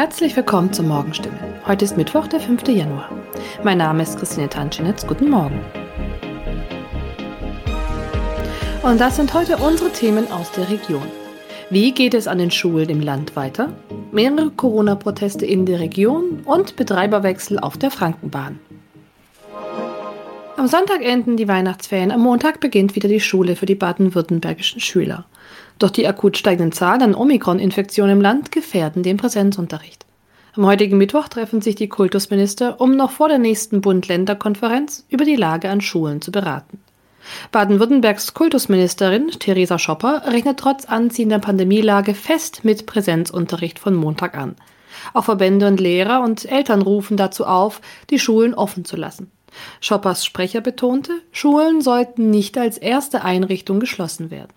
Herzlich willkommen zur Morgenstimme. Heute ist Mittwoch, der 5. Januar. Mein Name ist Christine Tanschinetz. Guten Morgen. Und das sind heute unsere Themen aus der Region. Wie geht es an den Schulen im Land weiter? Mehrere Corona-Proteste in der Region und Betreiberwechsel auf der Frankenbahn. Am Sonntag enden die Weihnachtsferien, am Montag beginnt wieder die Schule für die baden-württembergischen Schüler. Doch die akut steigenden Zahlen an Omikron-Infektionen im Land gefährden den Präsenzunterricht. Am heutigen Mittwoch treffen sich die Kultusminister, um noch vor der nächsten Bund-Länder-Konferenz über die Lage an Schulen zu beraten. Baden-Württembergs Kultusministerin Theresa Schopper rechnet trotz anziehender Pandemielage fest mit Präsenzunterricht von Montag an. Auch Verbände und Lehrer und Eltern rufen dazu auf, die Schulen offen zu lassen. Schoppers Sprecher betonte, Schulen sollten nicht als erste Einrichtung geschlossen werden.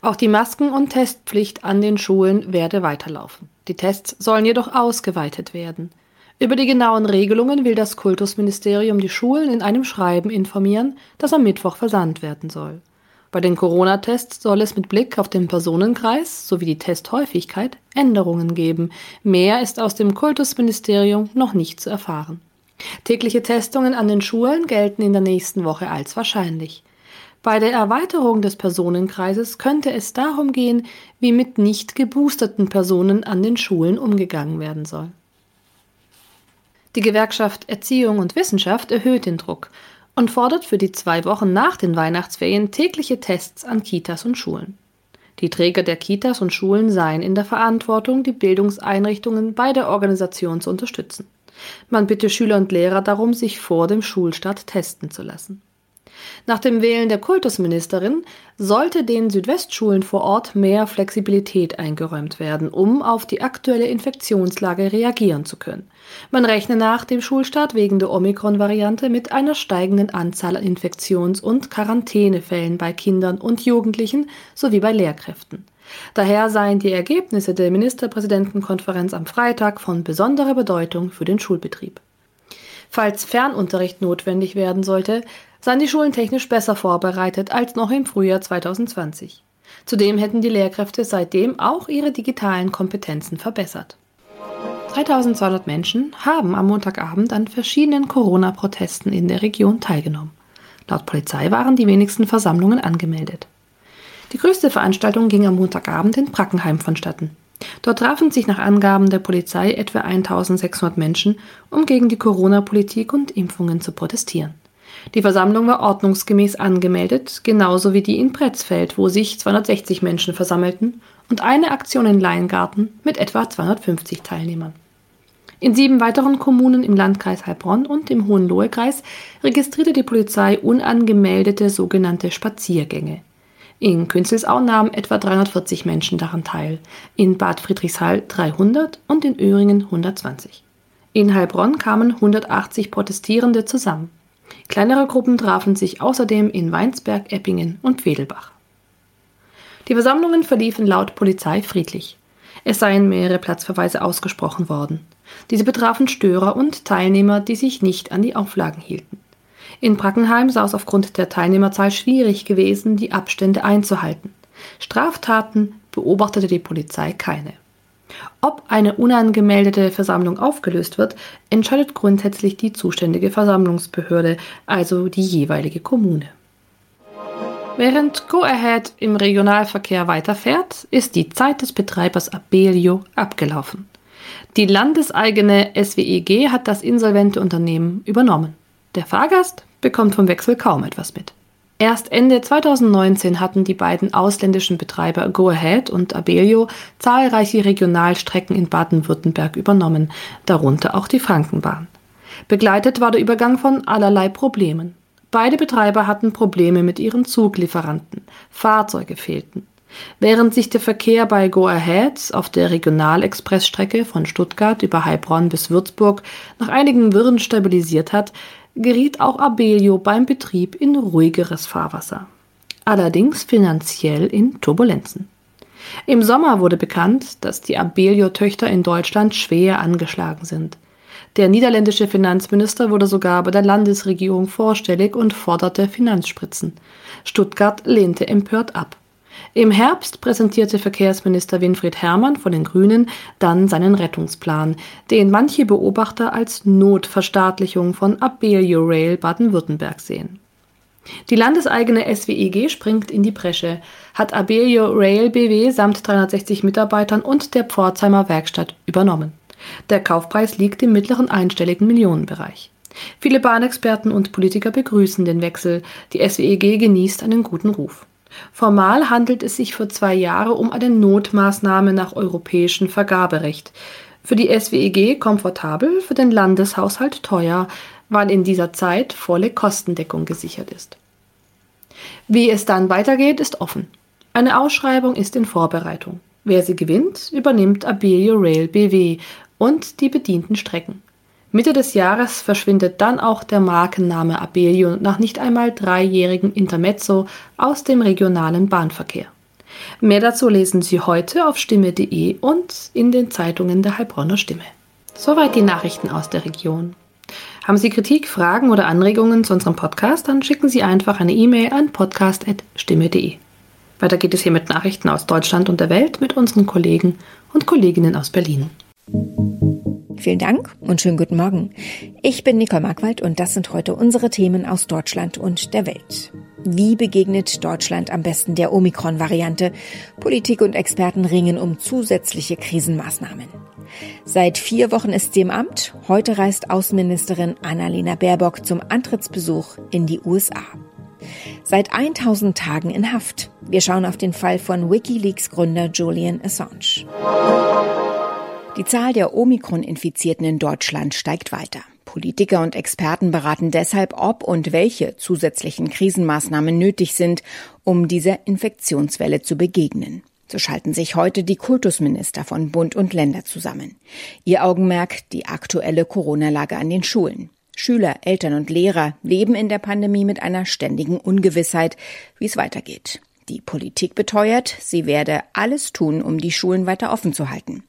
Auch die Masken- und Testpflicht an den Schulen werde weiterlaufen. Die Tests sollen jedoch ausgeweitet werden. Über die genauen Regelungen will das Kultusministerium die Schulen in einem Schreiben informieren, das am Mittwoch versandt werden soll. Bei den Corona-Tests soll es mit Blick auf den Personenkreis sowie die Testhäufigkeit Änderungen geben. Mehr ist aus dem Kultusministerium noch nicht zu erfahren. Tägliche Testungen an den Schulen gelten in der nächsten Woche als wahrscheinlich. Bei der Erweiterung des Personenkreises könnte es darum gehen, wie mit nicht geboosterten Personen an den Schulen umgegangen werden soll. Die Gewerkschaft Erziehung und Wissenschaft erhöht den Druck und fordert für die zwei Wochen nach den Weihnachtsferien tägliche Tests an Kitas und Schulen. Die Träger der Kitas und Schulen seien in der Verantwortung, die Bildungseinrichtungen bei der Organisation zu unterstützen. Man bitte Schüler und Lehrer darum, sich vor dem Schulstart testen zu lassen. Nach dem Wählen der Kultusministerin sollte den Südwestschulen vor Ort mehr Flexibilität eingeräumt werden, um auf die aktuelle Infektionslage reagieren zu können. Man rechne nach dem Schulstart wegen der Omikron-Variante mit einer steigenden Anzahl an Infektions- und Quarantänefällen bei Kindern und Jugendlichen sowie bei Lehrkräften. Daher seien die Ergebnisse der Ministerpräsidentenkonferenz am Freitag von besonderer Bedeutung für den Schulbetrieb. Falls Fernunterricht notwendig werden sollte, seien die Schulen technisch besser vorbereitet als noch im Frühjahr 2020. Zudem hätten die Lehrkräfte seitdem auch ihre digitalen Kompetenzen verbessert. 3200 Menschen haben am Montagabend an verschiedenen Corona-Protesten in der Region teilgenommen. Laut Polizei waren die wenigsten Versammlungen angemeldet. Die größte Veranstaltung ging am Montagabend in Brackenheim vonstatten. Dort trafen sich nach Angaben der Polizei etwa 1600 Menschen, um gegen die Corona-Politik und Impfungen zu protestieren. Die Versammlung war ordnungsgemäß angemeldet, genauso wie die in Pretzfeld, wo sich 260 Menschen versammelten, und eine Aktion in Leingarten mit etwa 250 Teilnehmern. In sieben weiteren Kommunen im Landkreis Heilbronn und im Hohenlohe-Kreis registrierte die Polizei unangemeldete sogenannte Spaziergänge. In Künzelsau nahmen etwa 340 Menschen daran teil, in Bad Friedrichshall 300 und in Öhringen 120. In Heilbronn kamen 180 Protestierende zusammen. Kleinere Gruppen trafen sich außerdem in Weinsberg, Eppingen und Wedelbach. Die Versammlungen verliefen laut Polizei friedlich. Es seien mehrere Platzverweise ausgesprochen worden. Diese betrafen Störer und Teilnehmer, die sich nicht an die Auflagen hielten. In Brackenheim sei es aufgrund der Teilnehmerzahl schwierig gewesen, die Abstände einzuhalten. Straftaten beobachtete die Polizei keine. Ob eine unangemeldete Versammlung aufgelöst wird, entscheidet grundsätzlich die zuständige Versammlungsbehörde, also die jeweilige Kommune. Während Go Ahead im Regionalverkehr weiterfährt, ist die Zeit des Betreibers Abelio abgelaufen. Die landeseigene SWEG hat das insolvente Unternehmen übernommen. Der Fahrgast bekommt vom Wechsel kaum etwas mit. Erst Ende 2019 hatten die beiden ausländischen Betreiber Go Ahead und Abelio zahlreiche Regionalstrecken in Baden-Württemberg übernommen, darunter auch die Frankenbahn. Begleitet war der Übergang von allerlei Problemen. Beide Betreiber hatten Probleme mit ihren Zuglieferanten, Fahrzeuge fehlten. Während sich der Verkehr bei Go Ahead auf der Regionalexpressstrecke von Stuttgart über Heilbronn bis Würzburg nach einigen Wirren stabilisiert hat, geriet auch Abelio beim Betrieb in ruhigeres Fahrwasser. Allerdings finanziell in Turbulenzen. Im Sommer wurde bekannt, dass die Abelio-Töchter in Deutschland schwer angeschlagen sind. Der niederländische Finanzminister wurde sogar bei der Landesregierung vorstellig und forderte Finanzspritzen. Stuttgart lehnte empört ab. Im Herbst präsentierte Verkehrsminister Winfried Herrmann von den Grünen dann seinen Rettungsplan, den manche Beobachter als Notverstaatlichung von Abellio Rail Baden-Württemberg sehen. Die landeseigene SWEG springt in die Bresche, hat Abellio Rail BW samt 360 Mitarbeitern und der Pforzheimer Werkstatt übernommen. Der Kaufpreis liegt im mittleren einstelligen Millionenbereich. Viele Bahnexperten und Politiker begrüßen den Wechsel. Die SWEG genießt einen guten Ruf. Formal handelt es sich für zwei Jahre um eine Notmaßnahme nach europäischem Vergaberecht. Für die SWEG komfortabel, für den Landeshaushalt teuer, weil in dieser Zeit volle Kostendeckung gesichert ist. Wie es dann weitergeht, ist offen. Eine Ausschreibung ist in Vorbereitung. Wer sie gewinnt, übernimmt Abellio Rail BW und die bedienten Strecken. Mitte des Jahres verschwindet dann auch der Markenname Abellio nach nicht einmal dreijährigen Intermezzo aus dem regionalen Bahnverkehr. Mehr dazu lesen Sie heute auf stimme.de und in den Zeitungen der Heilbronner Stimme. Soweit die Nachrichten aus der Region. Haben Sie Kritik, Fragen oder Anregungen zu unserem Podcast, dann schicken Sie einfach eine E-Mail an podcast.stimme.de. Weiter geht es hier mit Nachrichten aus Deutschland und der Welt mit unseren Kollegen und Kolleginnen aus Berlin. Vielen Dank und schönen guten Morgen. Ich bin Nicole Markwald und das sind heute unsere Themen aus Deutschland und der Welt. Wie begegnet Deutschland am besten der Omikron-Variante? Politik und Experten ringen um zusätzliche Krisenmaßnahmen. Seit vier Wochen ist sie im Amt. Heute reist Außenministerin Annalena Baerbock zum Antrittsbesuch in die USA. Seit 1000 Tagen in Haft. Wir schauen auf den Fall von Wikileaks Gründer Julian Assange. Die Zahl der Omikron-Infizierten in Deutschland steigt weiter. Politiker und Experten beraten deshalb, ob und welche zusätzlichen Krisenmaßnahmen nötig sind, um dieser Infektionswelle zu begegnen. So schalten sich heute die Kultusminister von Bund und Länder zusammen. Ihr Augenmerk die aktuelle Corona-Lage an den Schulen. Schüler, Eltern und Lehrer leben in der Pandemie mit einer ständigen Ungewissheit, wie es weitergeht. Die Politik beteuert, sie werde alles tun, um die Schulen weiter offen zu halten.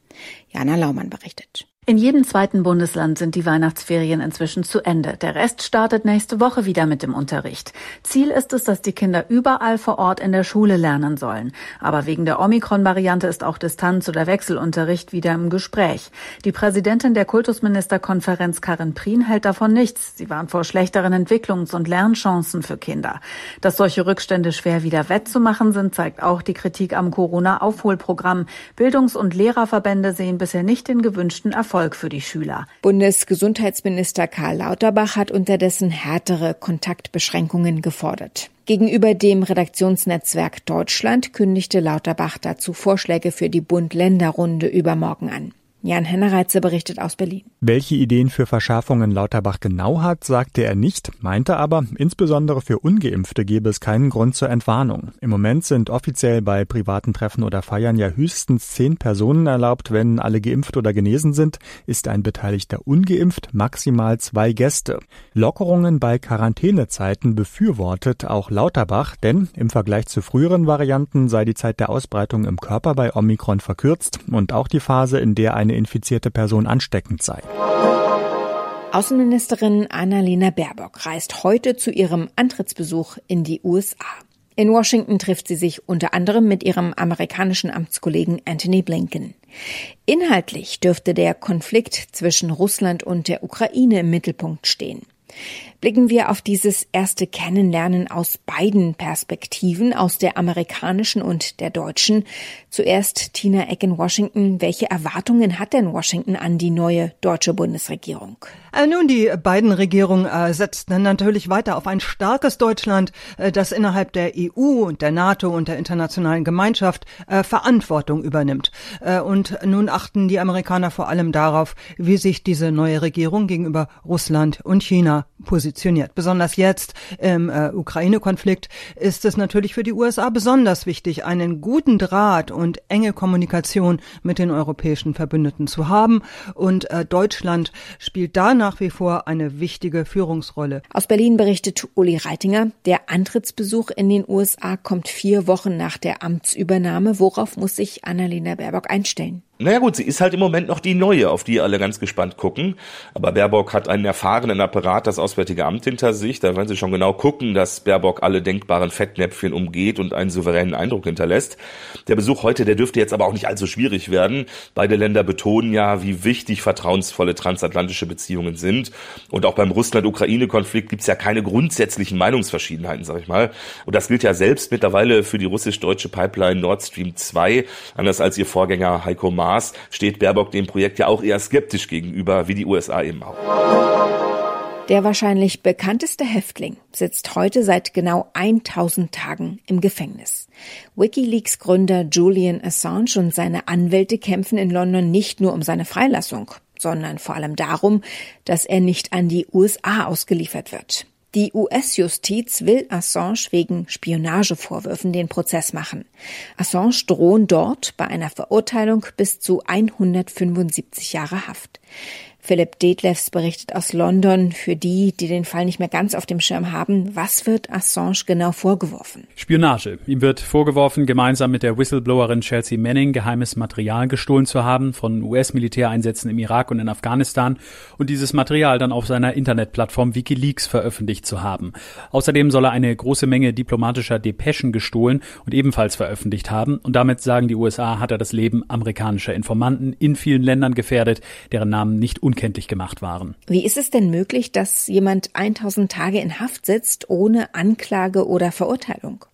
Jana Laumann berichtet. In jedem zweiten Bundesland sind die Weihnachtsferien inzwischen zu Ende. Der Rest startet nächste Woche wieder mit dem Unterricht. Ziel ist es, dass die Kinder überall vor Ort in der Schule lernen sollen. Aber wegen der Omikron-Variante ist auch Distanz- oder Wechselunterricht wieder im Gespräch. Die Präsidentin der Kultusministerkonferenz Karin Prien hält davon nichts. Sie warnt vor schlechteren Entwicklungs- und Lernchancen für Kinder. Dass solche Rückstände schwer wieder wettzumachen sind, zeigt auch die Kritik am Corona-Aufholprogramm. Bildungs- und Lehrerverbände sehen bisher nicht den gewünschten Erfolg Erfolg für die Schüler. Bundesgesundheitsminister Karl Lauterbach hat unterdessen härtere Kontaktbeschränkungen gefordert. Gegenüber dem Redaktionsnetzwerk Deutschland kündigte Lauterbach dazu Vorschläge für die Bund-Länder-Runde übermorgen an. Jan Hennereitze berichtet aus Berlin. Welche Ideen für Verschärfungen Lauterbach genau hat, sagte er nicht, meinte aber, insbesondere für Ungeimpfte gebe es keinen Grund zur Entwarnung. Im Moment sind offiziell bei privaten Treffen oder Feiern ja höchstens zehn Personen erlaubt. Wenn alle geimpft oder genesen sind, ist ein Beteiligter ungeimpft, maximal zwei Gäste. Lockerungen bei Quarantänezeiten befürwortet auch Lauterbach, denn im Vergleich zu früheren Varianten sei die Zeit der Ausbreitung im Körper bei Omikron verkürzt und auch die Phase, in der eine eine infizierte Person ansteckend sei. Außenministerin Annalena Baerbock reist heute zu ihrem Antrittsbesuch in die USA. In Washington trifft sie sich unter anderem mit ihrem amerikanischen Amtskollegen Anthony Blinken. Inhaltlich dürfte der Konflikt zwischen Russland und der Ukraine im Mittelpunkt stehen. Blicken wir auf dieses erste Kennenlernen aus beiden Perspektiven, aus der amerikanischen und der deutschen. Zuerst Tina Eck in Washington. Welche Erwartungen hat denn Washington an die neue deutsche Bundesregierung? Äh, nun, die beiden Regierungen äh, setzen natürlich weiter auf ein starkes Deutschland, äh, das innerhalb der EU und der NATO und der internationalen Gemeinschaft äh, Verantwortung übernimmt. Äh, und nun achten die Amerikaner vor allem darauf, wie sich diese neue Regierung gegenüber Russland und China positioniert. Besonders jetzt im äh, Ukraine-Konflikt ist es natürlich für die USA besonders wichtig, einen guten Draht und enge Kommunikation mit den europäischen Verbündeten zu haben. Und äh, Deutschland spielt da nach wie vor eine wichtige Führungsrolle. Aus Berlin berichtet Uli Reitinger, der Antrittsbesuch in den USA kommt vier Wochen nach der Amtsübernahme. Worauf muss sich Annalena Baerbock einstellen? Naja gut, sie ist halt im Moment noch die neue, auf die alle ganz gespannt gucken. Aber Baerbock hat einen erfahrenen Apparat, das Auswärtige Amt hinter sich. Da werden sie schon genau gucken, dass Baerbock alle denkbaren Fettnäpfchen umgeht und einen souveränen Eindruck hinterlässt. Der Besuch heute, der dürfte jetzt aber auch nicht allzu schwierig werden. Beide Länder betonen ja, wie wichtig vertrauensvolle transatlantische Beziehungen sind. Und auch beim Russland-Ukraine-Konflikt gibt's ja keine grundsätzlichen Meinungsverschiedenheiten, sag ich mal. Und das gilt ja selbst mittlerweile für die russisch-deutsche Pipeline Nord Stream 2, anders als ihr Vorgänger Heiko Maas Maß steht Baerbock dem Projekt ja auch eher skeptisch gegenüber, wie die USA eben auch. Der wahrscheinlich bekannteste Häftling sitzt heute seit genau 1000 Tagen im Gefängnis. Wikileaks Gründer Julian Assange und seine Anwälte kämpfen in London nicht nur um seine Freilassung, sondern vor allem darum, dass er nicht an die USA ausgeliefert wird. Die US-Justiz will Assange wegen Spionagevorwürfen den Prozess machen. Assange drohen dort bei einer Verurteilung bis zu 175 Jahre Haft. Philipp Detlefs berichtet aus London. Für die, die den Fall nicht mehr ganz auf dem Schirm haben, was wird Assange genau vorgeworfen? Spionage. Ihm wird vorgeworfen, gemeinsam mit der Whistleblowerin Chelsea Manning geheimes Material gestohlen zu haben von US-Militäreinsätzen im Irak und in Afghanistan und dieses Material dann auf seiner Internetplattform Wikileaks veröffentlicht zu haben. Außerdem soll er eine große Menge diplomatischer Depeschen gestohlen und ebenfalls veröffentlicht haben und damit sagen die USA, hat er das Leben amerikanischer Informanten in vielen Ländern gefährdet, deren Namen nicht unkenntlich gemacht waren. Wie ist es denn möglich, dass jemand 1000 Tage in Haft sitzt ohne Anklage oder Verurteilung?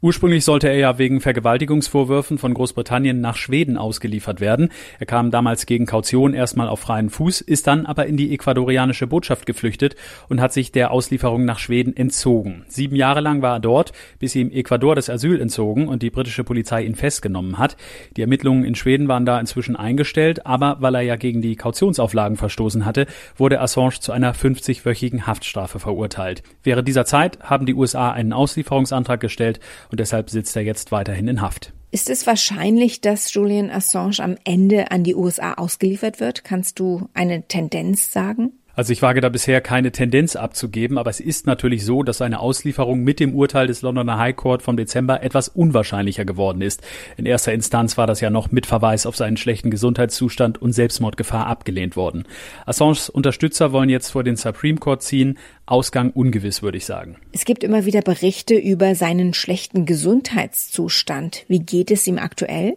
Ursprünglich sollte er ja wegen Vergewaltigungsvorwürfen von Großbritannien nach Schweden ausgeliefert werden. Er kam damals gegen Kaution erstmal auf freien Fuß, ist dann aber in die ecuadorianische Botschaft geflüchtet und hat sich der Auslieferung nach Schweden entzogen. Sieben Jahre lang war er dort, bis ihm Ecuador das Asyl entzogen und die britische Polizei ihn festgenommen hat. Die Ermittlungen in Schweden waren da inzwischen eingestellt, aber weil er ja gegen die Kautionsauflagen verstoßen hatte, wurde Assange zu einer 50-wöchigen Haftstrafe verurteilt. Während dieser Zeit haben die USA einen Auslieferungsantrag gestellt und deshalb sitzt er jetzt weiterhin in Haft. Ist es wahrscheinlich, dass Julian Assange am Ende an die USA ausgeliefert wird? Kannst du eine Tendenz sagen? Also ich wage da bisher keine Tendenz abzugeben, aber es ist natürlich so, dass seine Auslieferung mit dem Urteil des Londoner High Court vom Dezember etwas unwahrscheinlicher geworden ist. In erster Instanz war das ja noch mit Verweis auf seinen schlechten Gesundheitszustand und Selbstmordgefahr abgelehnt worden. Assanges Unterstützer wollen jetzt vor den Supreme Court ziehen. Ausgang ungewiss, würde ich sagen. Es gibt immer wieder Berichte über seinen schlechten Gesundheitszustand. Wie geht es ihm aktuell?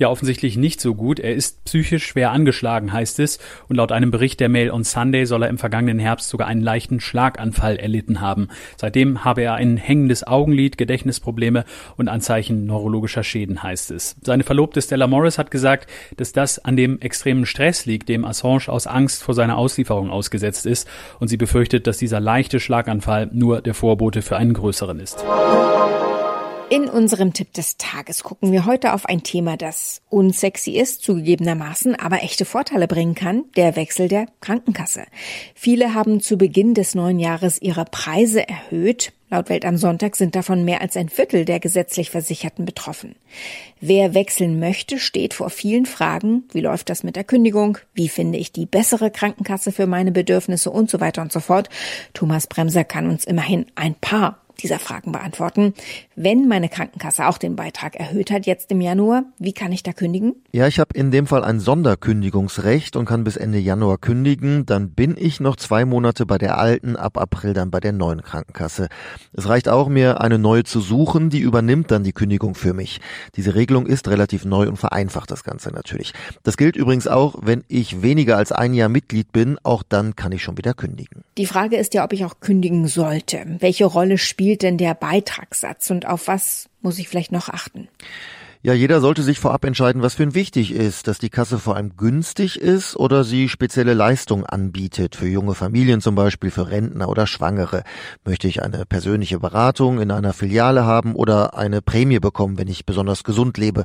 Ja offensichtlich nicht so gut. Er ist psychisch schwer angeschlagen, heißt es. Und laut einem Bericht der Mail on Sunday soll er im vergangenen Herbst sogar einen leichten Schlaganfall erlitten haben. Seitdem habe er ein hängendes Augenlid, Gedächtnisprobleme und Anzeichen neurologischer Schäden, heißt es. Seine Verlobte Stella Morris hat gesagt, dass das an dem extremen Stress liegt, dem Assange aus Angst vor seiner Auslieferung ausgesetzt ist. Und sie befürchtet, dass dieser leichte Schlaganfall nur der Vorbote für einen größeren ist. In unserem Tipp des Tages gucken wir heute auf ein Thema, das unsexy ist, zugegebenermaßen, aber echte Vorteile bringen kann, der Wechsel der Krankenkasse. Viele haben zu Beginn des neuen Jahres ihre Preise erhöht. Laut Welt am Sonntag sind davon mehr als ein Viertel der gesetzlich Versicherten betroffen. Wer wechseln möchte, steht vor vielen Fragen. Wie läuft das mit der Kündigung? Wie finde ich die bessere Krankenkasse für meine Bedürfnisse und so weiter und so fort? Thomas Bremser kann uns immerhin ein paar dieser Fragen beantworten. Wenn meine Krankenkasse auch den Beitrag erhöht hat jetzt im Januar, wie kann ich da kündigen? Ja, ich habe in dem Fall ein Sonderkündigungsrecht und kann bis Ende Januar kündigen. Dann bin ich noch zwei Monate bei der alten, ab April dann bei der neuen Krankenkasse. Es reicht auch, mir eine neue zu suchen, die übernimmt dann die Kündigung für mich. Diese Regelung ist relativ neu und vereinfacht das Ganze natürlich. Das gilt übrigens auch, wenn ich weniger als ein Jahr Mitglied bin, auch dann kann ich schon wieder kündigen. Die Frage ist ja, ob ich auch kündigen sollte. Welche Rolle spielt denn der Beitragssatz und auf was muss ich vielleicht noch achten? Ja, jeder sollte sich vorab entscheiden, was für ihn wichtig ist, dass die Kasse vor allem günstig ist oder sie spezielle Leistungen anbietet, für junge Familien zum Beispiel, für Rentner oder Schwangere. Möchte ich eine persönliche Beratung in einer Filiale haben oder eine Prämie bekommen, wenn ich besonders gesund lebe?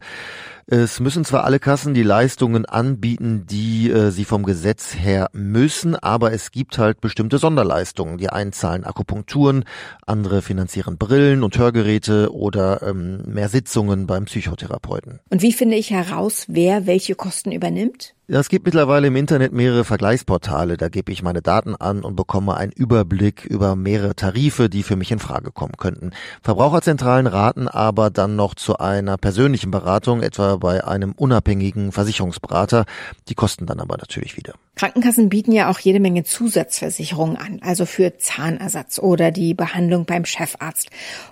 Es müssen zwar alle Kassen die Leistungen anbieten, die äh, sie vom Gesetz her müssen, aber es gibt halt bestimmte Sonderleistungen. Die einen zahlen Akupunkturen, andere finanzieren Brillen und Hörgeräte oder ähm, mehr Sitzungen beim Psychotherapeuten. Physiotherapeuten. Und wie finde ich heraus, wer welche Kosten übernimmt? Es gibt mittlerweile im Internet mehrere Vergleichsportale. Da gebe ich meine Daten an und bekomme einen Überblick über mehrere Tarife, die für mich in Frage kommen könnten. Verbraucherzentralen raten aber dann noch zu einer persönlichen Beratung, etwa bei einem unabhängigen Versicherungsberater. Die kosten dann aber natürlich wieder. Krankenkassen bieten ja auch jede Menge Zusatzversicherungen an, also für Zahnersatz oder die Behandlung beim Chefarzt.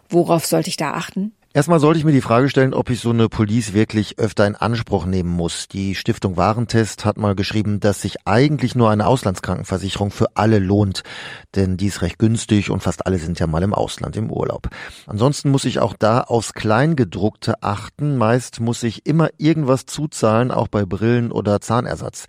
Worauf sollte ich da achten? Erstmal sollte ich mir die Frage stellen, ob ich so eine Police wirklich öfter in Anspruch nehmen muss. Die Stiftung Warentest hat mal geschrieben, dass sich eigentlich nur eine Auslandskrankenversicherung für alle lohnt, denn die ist recht günstig und fast alle sind ja mal im Ausland im Urlaub. Ansonsten muss ich auch da aufs Kleingedruckte achten. Meist muss ich immer irgendwas zuzahlen, auch bei Brillen oder Zahnersatz.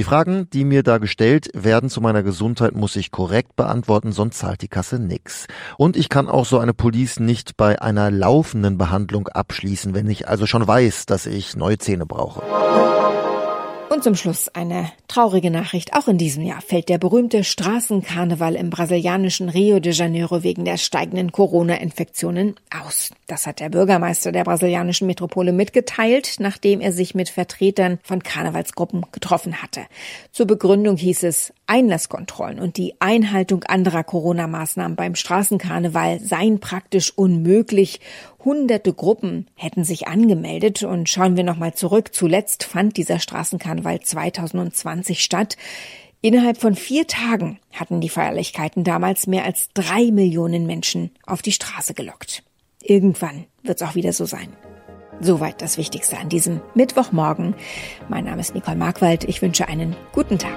Die Fragen, die mir da gestellt werden zu meiner Gesundheit, muss ich korrekt beantworten, sonst zahlt die Kasse nix. Und ich kann auch so eine Police nicht bei einer laufenden Behandlung abschließen, wenn ich also schon weiß, dass ich neue Zähne brauche. Und zum Schluss eine traurige Nachricht. Auch in diesem Jahr fällt der berühmte Straßenkarneval im brasilianischen Rio de Janeiro wegen der steigenden Corona-Infektionen aus. Das hat der Bürgermeister der brasilianischen Metropole mitgeteilt, nachdem er sich mit Vertretern von Karnevalsgruppen getroffen hatte. Zur Begründung hieß es, Einlasskontrollen und die Einhaltung anderer Corona-Maßnahmen beim Straßenkarneval seien praktisch unmöglich Hunderte Gruppen hätten sich angemeldet und schauen wir nochmal zurück. Zuletzt fand dieser Straßenkarneval 2020 statt. Innerhalb von vier Tagen hatten die Feierlichkeiten damals mehr als drei Millionen Menschen auf die Straße gelockt. Irgendwann wird es auch wieder so sein. Soweit das Wichtigste an diesem Mittwochmorgen. Mein Name ist Nicole Markwald. Ich wünsche einen guten Tag.